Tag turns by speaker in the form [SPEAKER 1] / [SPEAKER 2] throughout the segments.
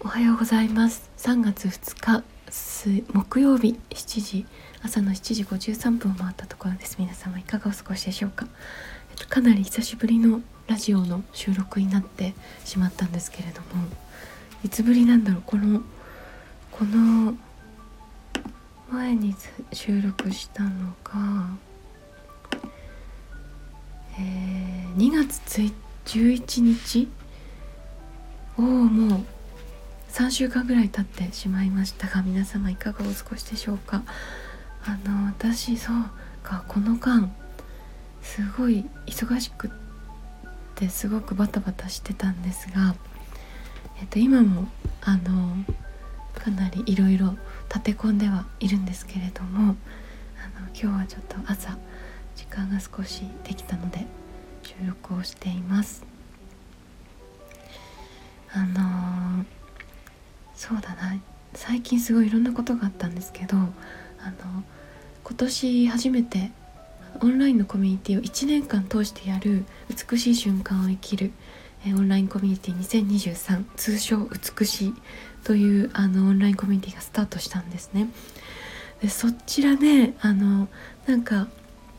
[SPEAKER 1] おはようございます。3月2日木曜日7時朝の7時53分を回ったところです。皆様いかがお過ごしでしょうか、えっと、かなり久しぶりのラジオの収録になってしまったんですけれどもいつぶりなんだろう？このこの前に収録したのがえー、2月11日おおもう3週間ぐらい経ってしまいましたが皆様いかがお過ごしでしょうか？あの私そうかこの間すごい忙しくってすごくバタバタしてたんですが、えっと、今もあのかなりいろいろ立て込んではいるんですけれどもあの今日はちょっと朝時間が少しできたので収録をしています。あのーそうだな。最近すごいいろんなことがあったんですけどあの今年初めてオンラインのコミュニティを1年間通してやる美しい瞬間を生きるえオンラインコミュニティ2023通称美しいというあのオンラインコミュニティがスタートしたんですね。でそちらであのなんか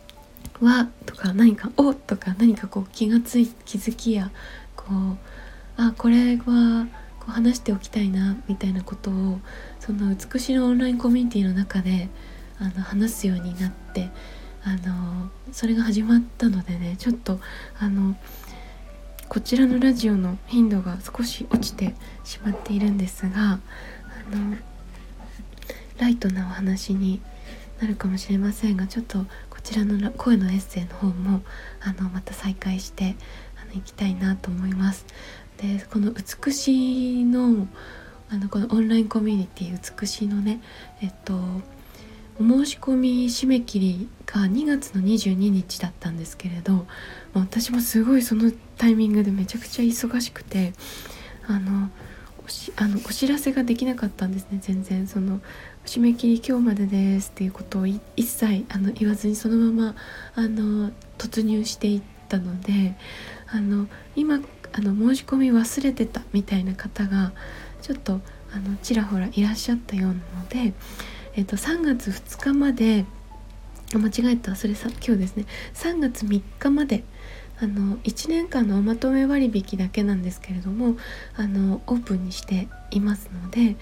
[SPEAKER 1] 「わ」とか何か「お」とか何かこう気がつい気づきやこうあこれはこう話しておきたいなみたいなことをその美しいオンラインコミュニティの中であの話すようになってあのそれが始まったのでねちょっとあのこちらのラジオの頻度が少し落ちてしまっているんですがあのライトなお話になるかもしれませんがちょっとこちらの声のエッセイの方もあのまた再開してあの行きたいなと思います。でこの美しいのあのこのオンラインコミュニティ美しいのねえっとお申し込み締め切りが2月の22日だったんですけれど私もすごいそのタイミングでめちゃくちゃ忙しくてあのおしあのお知らせができなかったんですね全然。その締め切り今日までですっていうことを一切あの言わずにそのままあの突入していったのであの今あの申し込み忘れてたみたいな方がちょっとあのちらほらいらっしゃったようなので、えっと、3月2日まで間違えたそれさ今日ですね。3月3日まであの1年間のおまとめ割引だけなんですけれどもあのオープンにしていますので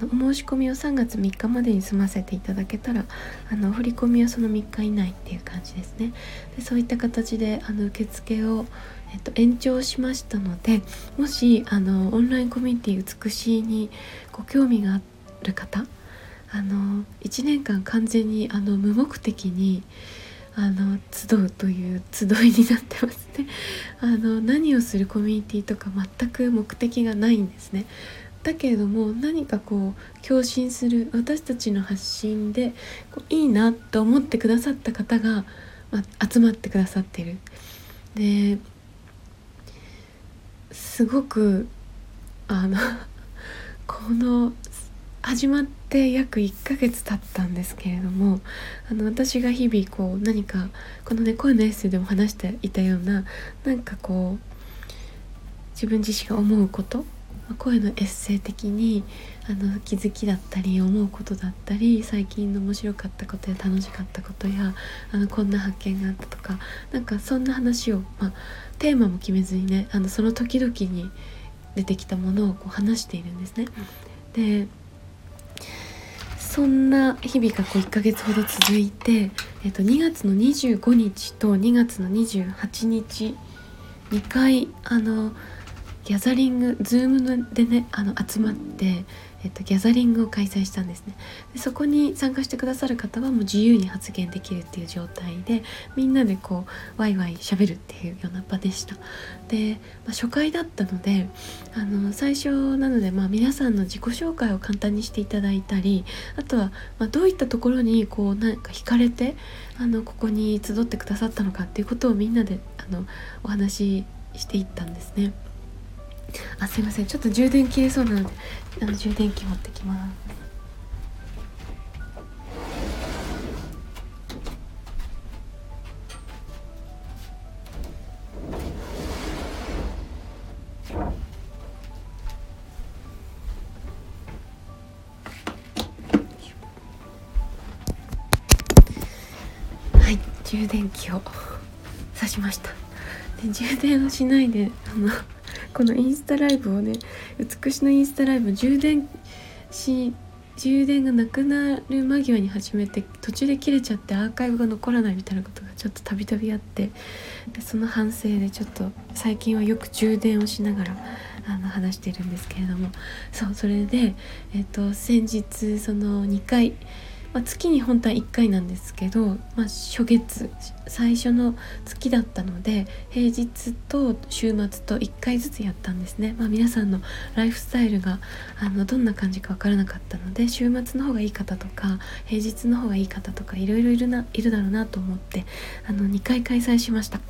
[SPEAKER 1] あのお申し込みを3月3日までに済ませていただけたらあの振り込みはその3日以内っていう感じですね。でそういった形であの受付をえっと、延長しましたのでもしあのオンラインコミュニティ美しいにご興味がある方あの1年間完全にあの無目的にあの集うという集いになってますね。あの何をするコミュニティとか全く目的がないんですね。だけれども何かこう共振する私たちの発信でこういいなと思ってくださった方が、ま、集まってくださってる。ですごくあの この始まって約1ヶ月経ったんですけれどもあの私が日々こう何かこのね声のエッセイでも話していたようななんかこう自分自身が思うこと声のエッセイ的にあの気づきだったり思うことだったり最近の面白かったことや楽しかったことやあのこんな発見があったとかなんかそんな話を、まあ、テーマも決めずにねあのその時々に出てきたものをこう話しているんですね。でそんな日々がこう1ヶ月ほど続いて、えっと、2月の25日と2月の28日2回あのギャザリング Zoom でねあの集まって、えっと、ギャザリングを開催したんですねでそこに参加してくださる方はもう自由に発言できるっていう状態でみんなでこうワイワイしゃべるっていうような場でしたで、まあ、初回だったのであの最初なので、まあ、皆さんの自己紹介を簡単にしていただいたりあとは、まあ、どういったところにこうなんか惹かれてあのここに集ってくださったのかっていうことをみんなであのお話ししていったんですね。あすいません。ちょっと充電切れそうなのであの充電器持ってきます。はい充電器を刺しました。で充電をしないであのこのインスタライブをね美しのインスタライブ充電し充電がなくなる間際に始めて途中で切れちゃってアーカイブが残らないみたいなことがちょっとたびたびあってでその反省でちょっと最近はよく充電をしながらあの話しているんですけれども。そうそれで、えーと、先日その2回まあ、月に本当は1回なんですけど、まあ、初月最初の月だったので平日と週末と1回ずつやったんですね、まあ、皆さんのライフスタイルがあのどんな感じか分からなかったので週末の方がいい方とか平日の方がいい方とかいろいろいるないるだろうなと思ってあの2回開催しました。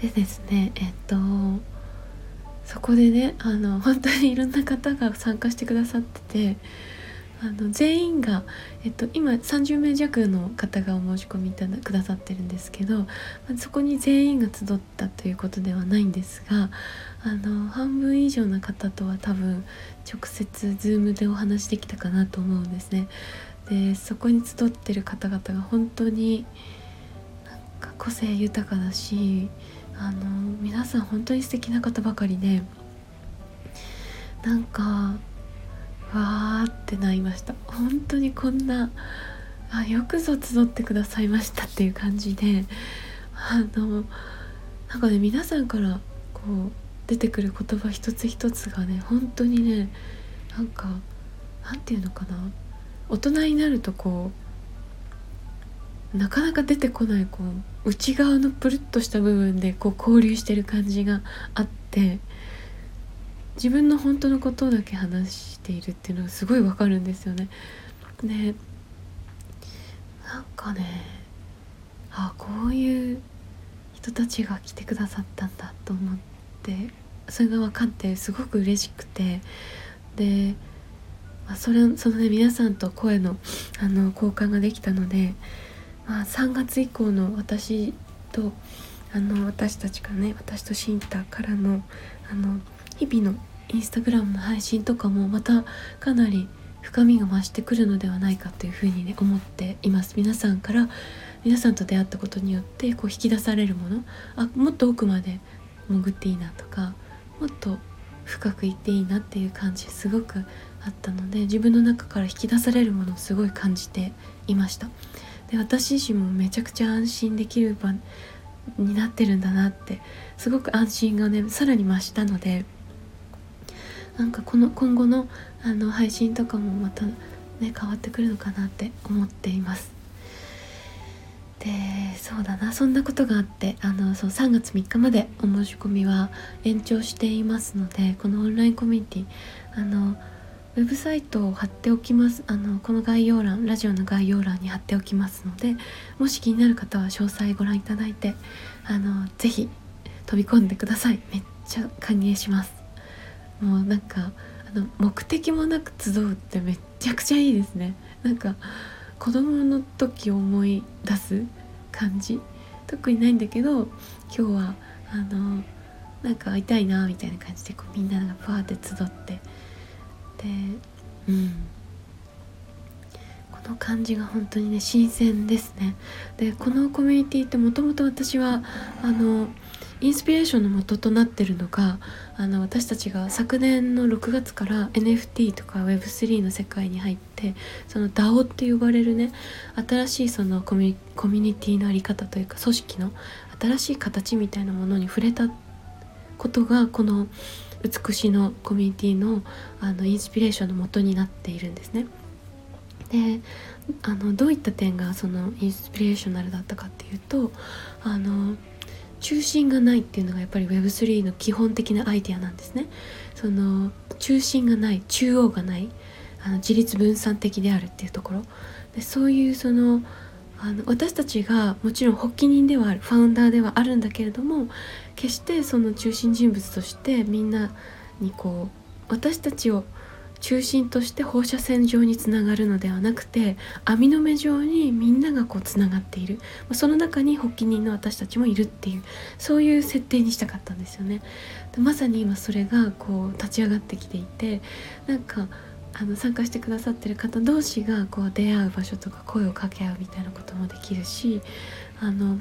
[SPEAKER 1] でですねえっとそこでねあの本当にいろんな方が参加してくださっててあの全員が、えっと、今30名弱の方がお申し込みいただくださってるんですけど、まあ、そこに全員が集ったということではないんですがあの半分以上の方とは多分直接 Zoom でお話できたかなと思うんですね。でそこに集ってる方々が本当になんか個性豊かだしあの皆さん本当に素敵な方ばかりでなんかわーってなりました。本当にこんなあよくぞ集ってくださいましたっていう感じであのなんかね皆さんからこう出てくる言葉一つ一つがね本当にねなんかなんていうのかな。大人になるとこうなかなか出てこないこう内側のプルッとした部分でこう交流してる感じがあって自分の本当のことだけ話しているっていうのがすごいわかるんですよね。でなんかねあこういう人たちが来てくださったんだと思ってそれが分かってすごく嬉しくてで、まあ、それそのね皆さんと声のあの交換ができたので、まあ、3月以降の私とあの私たちがね私とシンタからのあの日々のインスタグラムの配信とかもまたかなり深みが増してくるのではないかというふうにね思っています。皆さんから皆さんと出会ったことによってこう引き出されるものあもっと奥まで潜っていいなとかもっと深くいっていいなっていう感じすごくあったので自分の中から引き出されるものをすごい感じていました。で私自身もめちゃくちゃ安心できる場になってるんだなってすごく安心がねさらに増したのでなんかこの今後のあの配信とかもまたね変わってくるのかなって思っています。でそうだなそんなことがあってあのそう3月3日までお申し込みは延長していますのでこのオンラインコミュニティあのウェブサイトを貼っておきます。あのこの概要欄ラジオの概要欄に貼っておきますのでもし気になる方は詳細ご覧いただいてあのぜひ飛び込んでください。めっちゃ歓迎します。もうなんかあの目的もなく集うってめっちゃくちゃいいですね。なんか子供の時思い出す感じ。特にないんだけど今日はあのなんか会いたいなみたいな感じでこうみんながバーって集って。でうん。この感じが本当にね新鮮ですね。でこのコミュニティってもともと私はあのインスピレーションの元となってるのがあの私たちが昨年の6月から NFT とか Web3 の世界に入ってその DAO って呼ばれるね新しいそのコミュニティの在り方というか組織の新しい形みたいなものに触れたことがこの美しのコミュニティのあのインスピレーションの元になっているんですね。であのどういった点がそのインスピレーショナルだったかっていうとあの中心がないっていうのがやっぱり Web3 の基本的なアイデアなんですね。その中心がない中央がないあの自立分散的であるっていうところでそういうそのあの私たちがもちろん発起人ではあるファウンダーではあるんだけれども決してその中心人物としてみんなにこう私たちを中心として放射線状につながるのではなくて網の目状にみんながこうつながっているその中に発起人の私たちもいるっていうそういう設定にしたかったんですよね。でまさに今それがこう立ち上がってきていてなんかあの参加してくださってる方同士がこう出会う場所とか声を掛け合うみたいなこともできるしあの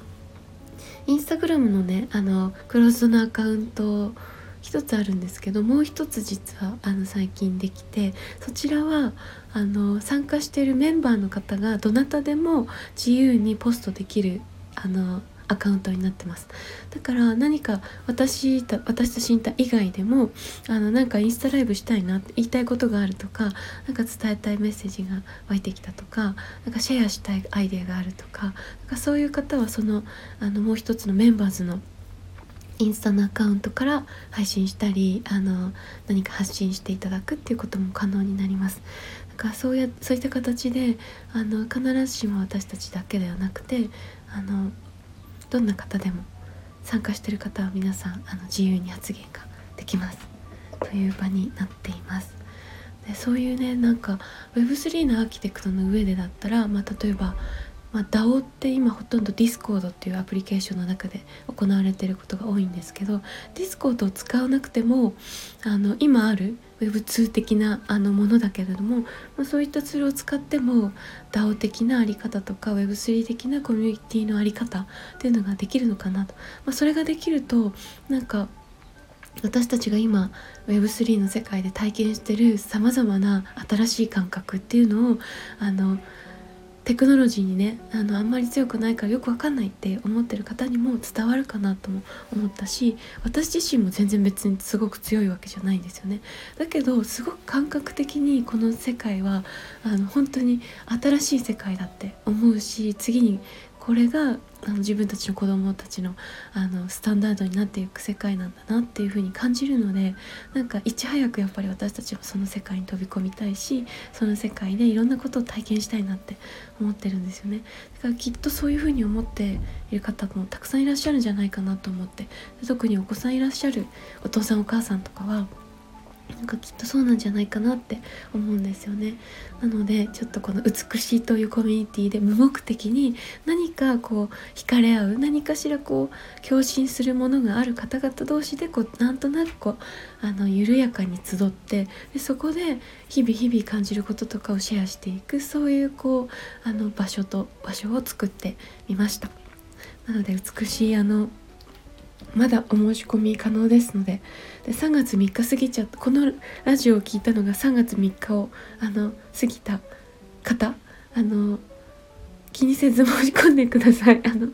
[SPEAKER 1] インスタグラムのねあのクローズドのアカウント一つあるんですけどもう一つ実はあの最近できてそちらはあの参加しているメンバーの方がどなたでも自由にポストできるあのアカウントになってます。だから何か私た私とシンタ以外でもあのなんかインスタライブしたいなって言いたいことがあるとか何か伝えたいメッセージが湧いてきたとかなんかシェアしたいアイデアがあるとかなんかそういう方はそのあのもう一つのメンバーズのインスタのアカウントから配信したりあの何か発信していただくっていうことも可能になります。だかそうやそういった形であの必ずしも私たちだけではなくてあのどんな方でも参加してる方は皆さんあの自由に発言ができますという場になっていますでそういうねなんか Web3 のアーキテクトの上でだったら、まあ、例えばまあ、DAO って今ほとんど Discord っていうアプリケーションの中で行われていることが多いんですけど Discord を使わなくてもあの今ある Web2 的なあのものだけれども、まあ、そういったツールを使っても DAO 的なあり方とか Web3 的なコミュニティのあり方っていうのができるのかなと、まあ、それができるとなんか私たちが今 Web3 の世界で体験してるさまざまな新しい感覚っていうのをあのテクノロジーにねあのあんまり強くないからよくわかんないって思ってる方にも伝わるかなとも思ったし私自身も全然別にすごく強いわけじゃないんですよね。だけどすごく感覚的にこの世界はあの本当に新しい世界だって思うし次にこれがあの自分たちの子供たちのあのスタンダードになっていく世界なんだなっていう風に感じるのでなんかいち早くやっぱり私たちはその世界に飛び込みたいしその世界でいろんなことを体験したいなって思ってるんですよね。だからきっとそういう風に思っている方もたくさんいらっしゃるんじゃないかなと思って特にお子さんいらっしゃるお父さんお母さんとかはなんかきっとそうなんじゃないかなって思うんですよね。なのでちょっとこの美しいというコミュニティで無目的に何かこう惹かれ合う何かしらこう共振するものがある方々同士でこうなんとなくこうあの緩やかに集ってでそこで日々日々感じることとかをシェアしていくそういうこうあの場所と場所を作ってみました。なので美しいあのまだお申し込み可能ですのでで3月3日過ぎちゃった。このラジオを聞いたのが3月3日をあの過ぎた方。あの気にせず申し込んでください。あの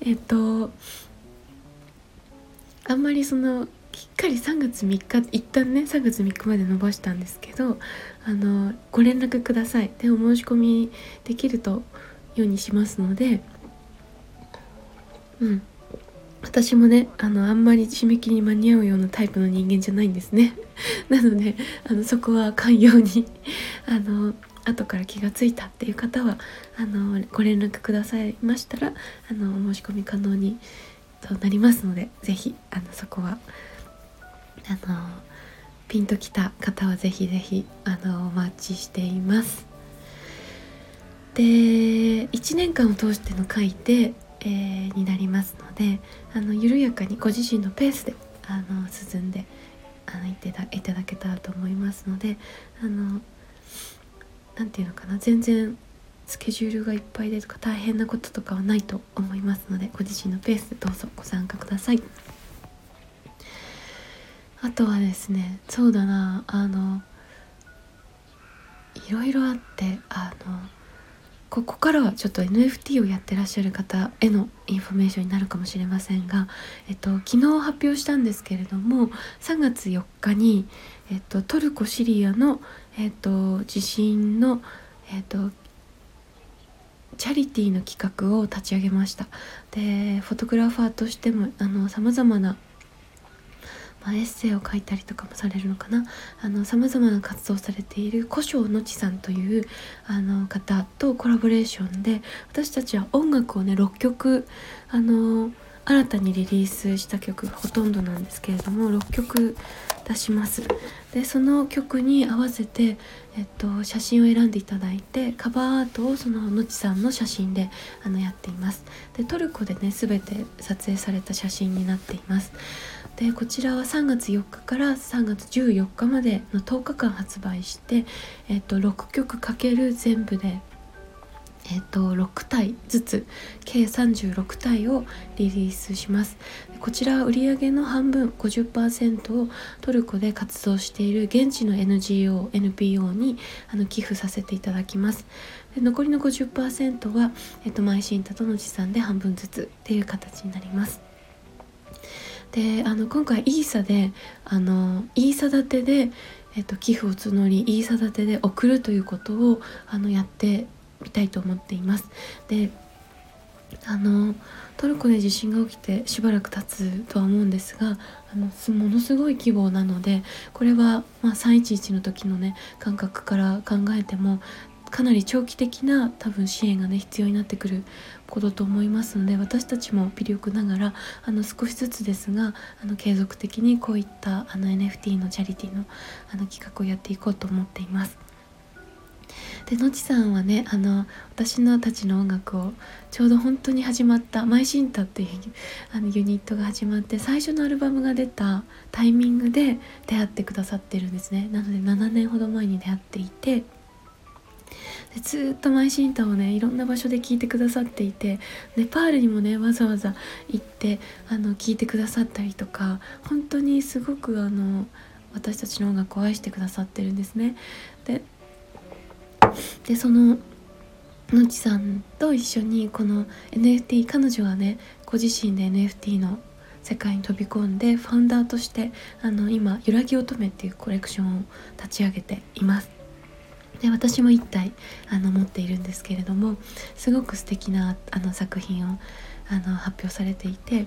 [SPEAKER 1] えっとあんまりそのきっかり3月3日一旦ね3月3日まで伸ばしたんですけどあのご連絡ください。でお申し込みできるとようにしますのでうん。私もねあのあんまり締め切りに間に合うようなタイプの人間じゃないんですね なのであのそこは寛容に あの後から気がついたっていう方はあのご連絡くださいましたらあのお申し込み可能にとなりますので是非あのそこはあのピンときた方は是非是非あのお待ちしています。で1年間を通しての回でえー、になりますのであの緩やかにご自身のペースであの進んであのいただいただけたらと思いますのであの何て言うのかな全然スケジュールがいっぱいでとか大変なこととかはないと思いますのでご自身のペースでどうぞご参加ください。あとはですねそうだなあのいろいろあってあのここからはちょっと NFT をやってらっしゃる方へのインフォメーションになるかもしれませんが、えっと、昨日発表したんですけれども3月4日に、えっと、トルコ・シリアの、えっと、地震の、えっと、チャリティーの企画を立ち上げました。でフォトグラファーとしてもさまざまなまあ、エッセイを書いたりとかもされるのかな。さまざまな活動をされている古生のちさんというあの方とコラボレーションで私たちは音楽をね6曲あの新たにリリースした曲がほとんどなんですけれども6曲出します。でその曲に合わせて、えっと、写真を選んでいただいてカバーアートをそののちさんの写真であのやっています。でトルコでね全て撮影された写真になっています。でこちらは3月4日から3月14日までの10日間発売して、えっと、6曲かける全部でえっと、6体ずつ計36体をリリースします。こちらは売上の半分50%をトルコで活動している現地の NGO、NPO にあの寄付させていただきます。で残りの50%は、えっと、マイシンタとの持参で半分ずつっていう形になります。であの今回イーサであのイーサ立てで、えっと、寄付を募りイーサ立てで送るということをあのやってみたいと思っています。であのトルコで地震が起きてしばらく経つとは思うんですがあのものすごい規模なのでこれは、まあ、311の時のね感覚から考えてもかなり長期的な多分支援がね必要になってくることと思いますので私たちも微力ながらあの少しずつですがあの継続的にこういったあの NFT のチャリティーのあの企画をやっていこうと思っています。でのちさんはねあの私のたちの音楽をちょうど本当に始まった「マイシンタ」っていうあのユニットが始まって最初のアルバムが出たタイミングで出会ってくださってるんですねなので7年ほど前に出会っていてでずっとマイシンタをねいろんな場所で聴いてくださっていてネパールにもねわざわざ行ってあの聴いてくださったりとか本当にすごくあの私たちの音楽を愛してくださってるんですね。ででそののちさんと一緒にこの NFT 彼女はねご自身で NFT の世界に飛び込んでファウンダーとしてあの今「揺らぎ乙女」っていうコレクションを立ち上げています。で私も1体あの持っているんですけれどもすごく素敵なあな作品をあの発表されていて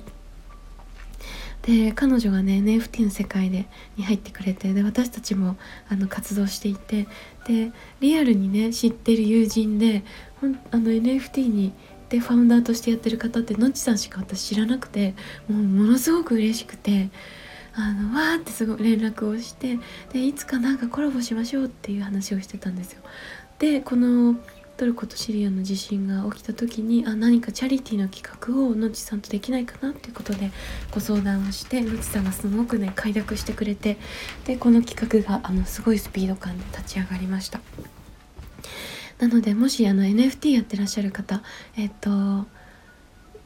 [SPEAKER 1] で彼女がね NFT の世界でに入ってくれてで私たちもあの活動していてでリアルにね知ってる友人でほんあの NFT にでファウンダーとしてやってる方ってのっちさんしか私知らなくてもうものすごく嬉しくてあのわーってすごい連絡をしてでいつかなんかコラボしましょうっていう話をしてたんですよ。でこのトルコとシリアの地震が起きた時にあ何かチャリティーの企画をのちさんとできないかなっていうことでご相談をしてのちさんがすごくね快諾してくれてでこの企画があのすごいスピード感で立ち上がりましたなのでもしあの NFT やってらっしゃる方えっと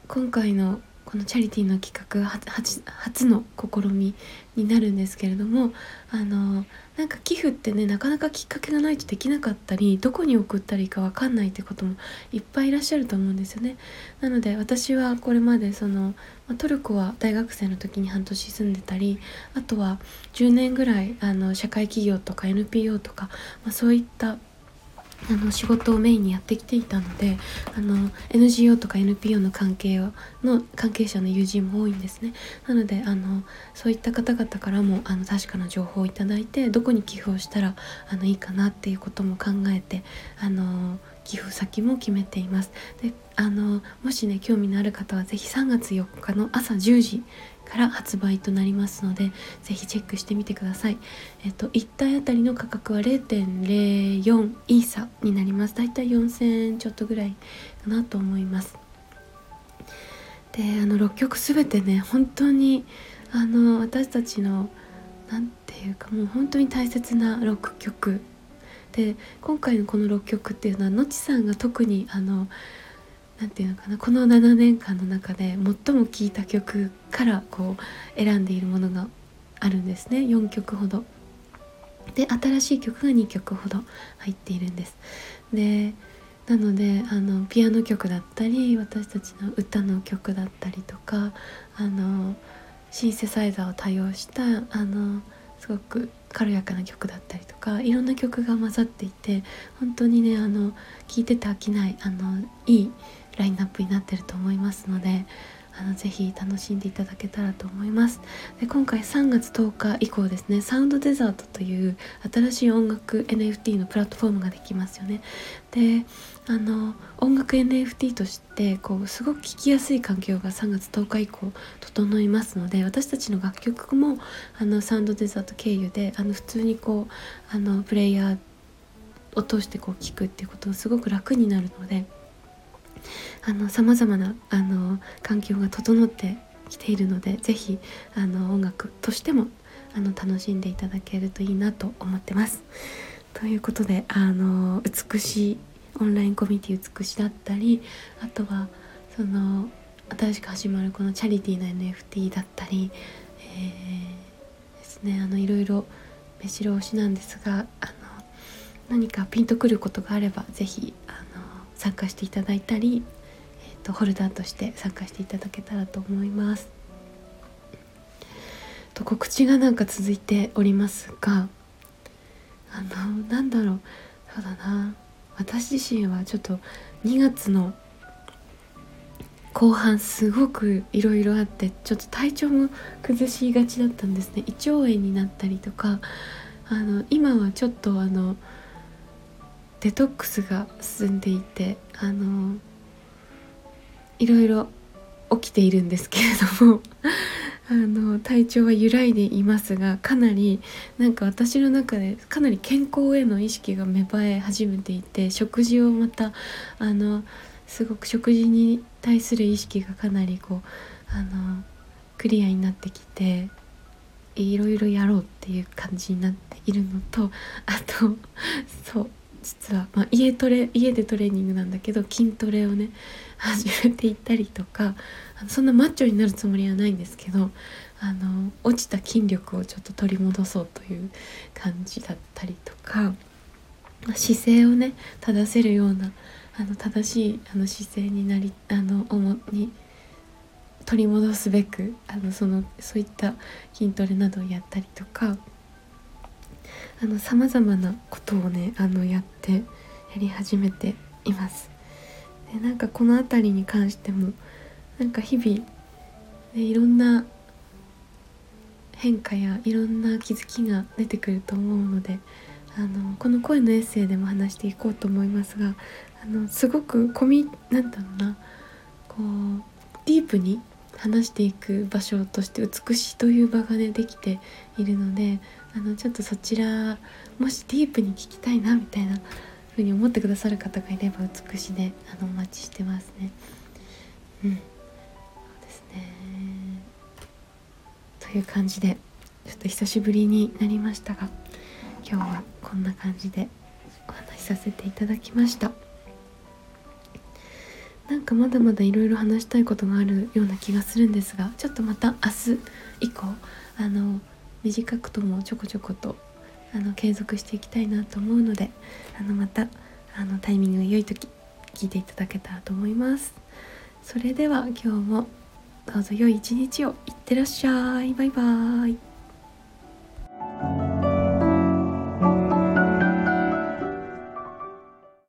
[SPEAKER 1] 今回のこのチャリティーの企画初の試みになるんですけれどもあのなんか寄付ってねなかなかきっかけがないとできなかったりどこに送ったらいいか分かんないってこともいっぱいいらっしゃると思うんですよね。なので私はこれまでその、まトルコは大学生の時に半年住んでたりあとは10年ぐらいあの社会企業とか NPO とか、まあ、そういったあの仕事をメインにやってきていたのであの NGO とか NPO の関係をの関係者の友人も多いんですね。なのであのそういった方々からもあの確かな情報をいただいてどこに寄付をしたらあのいいかなっていうことも考えてあの寄付先も決めています。であのもしね興味のある方は是非3月4日の朝10時から発売となりますのでぜひチェックしてみてください。えっと1体あたりの価格は0.04イーサになります。だいたい4000円ちょっとぐらいかなと思います。であの6曲全てね本当にあの私たちの何て言うかもう本当に大切な6曲で今回のこの6曲っていうのはのちさんが特にあの何て言うのかなこの7年間の中で最も聴いた曲からこう選んでいるものがあるんですね4曲ほど。で新しい曲が2曲ほど入っているんです。でなのであのピアノ曲だったり私たちの歌の曲だったりとかあのシンセサイザーを多用したあのすごく軽やかな曲だったりとかいろんな曲が混ざっていて本当にねあの聴いてて飽きないあのいいラインナップになってると思いますのであのぜひ楽しんでいただけたらと思いますで今回3月10日以降ですねサウンドデザートという新しい音楽 NFT のプラットフォームができますよねであの音楽 NFT としてこうすごく聴きやすい環境が3月10日以降整いますので私たちの楽曲もあのサウンドデザート経由であの普通にこうあのプレイヤーを通してこう聴くっていうことがすごく楽になるので。さまざまなあの環境が整ってきているので是非あの音楽としてもあの楽しんでいただけるといいなと思ってます。ということであの美しいオンラインコミュニティ美しだったりあとはその新しく始まるこのチャリティーな NFT だったり、えー、ですねあのいろいろ目白押しなんですがあの何かピンとくることがあれば是非あの参加していただいたり、えーと、ホルダーとして参加していただけたらと思います。と告知がなんか続いておりますがあのなんだろう。そうだな。私自身はちょっと2月の後半すごくいろいろあってちょっと体調も崩しがちだったんですね。胃腸炎になったりとかあの今はちょっとあのデトックスが進んでいてあのいろいろ起きているんですけれども あの体調は揺らいでいますがかなりなんか私の中でかなり健康への意識が芽生え始めていて食事をまたあのすごく食事に対する意識がかなりこうあのクリアになってきていろいろやろうっていう感じになっているのとあとそう実は、まあ、家トレ家でトレーニングなんだけど筋トレをね始めていったりとかあのそんなマッチョになるつもりはないんですけどあの落ちた筋力をちょっと取り戻そうという感じだったりとか姿勢をね正せるようなあの正しいあの姿勢になりあのに取り戻すべくあのそのそういった筋トレなどをやったりとかさまざまなことをねあのやってやり始めています。でなんかこの辺りに関してもなんか日々、ね、いろんな変化やいろんな気づきが出てくると思うのであのこの声のエッセイでも話していこうと思いますがあのすごく込みなんだろうなこうディープに話していく場所として美しいという場がねできているのであのちょっとそちらもしディープに聞きたいなみたいな風に思ってくださる方がいれば美しであのお待ちしてますね。うん。そうですね。という感じでちょっと久しぶりになりましたが今日はこんな感じでお話しさせていただきました。なんかまだまだいろいろ話したいことがあるような気がするんですがちょっとまた明日以降あの短くともちょこちょことあの継続していきたいなと思うのであのまたあのタイミングが良い時聞いていただけたらと思います。それでは今日もどうぞ良い一日を。いってらっしゃい。バイバーイ。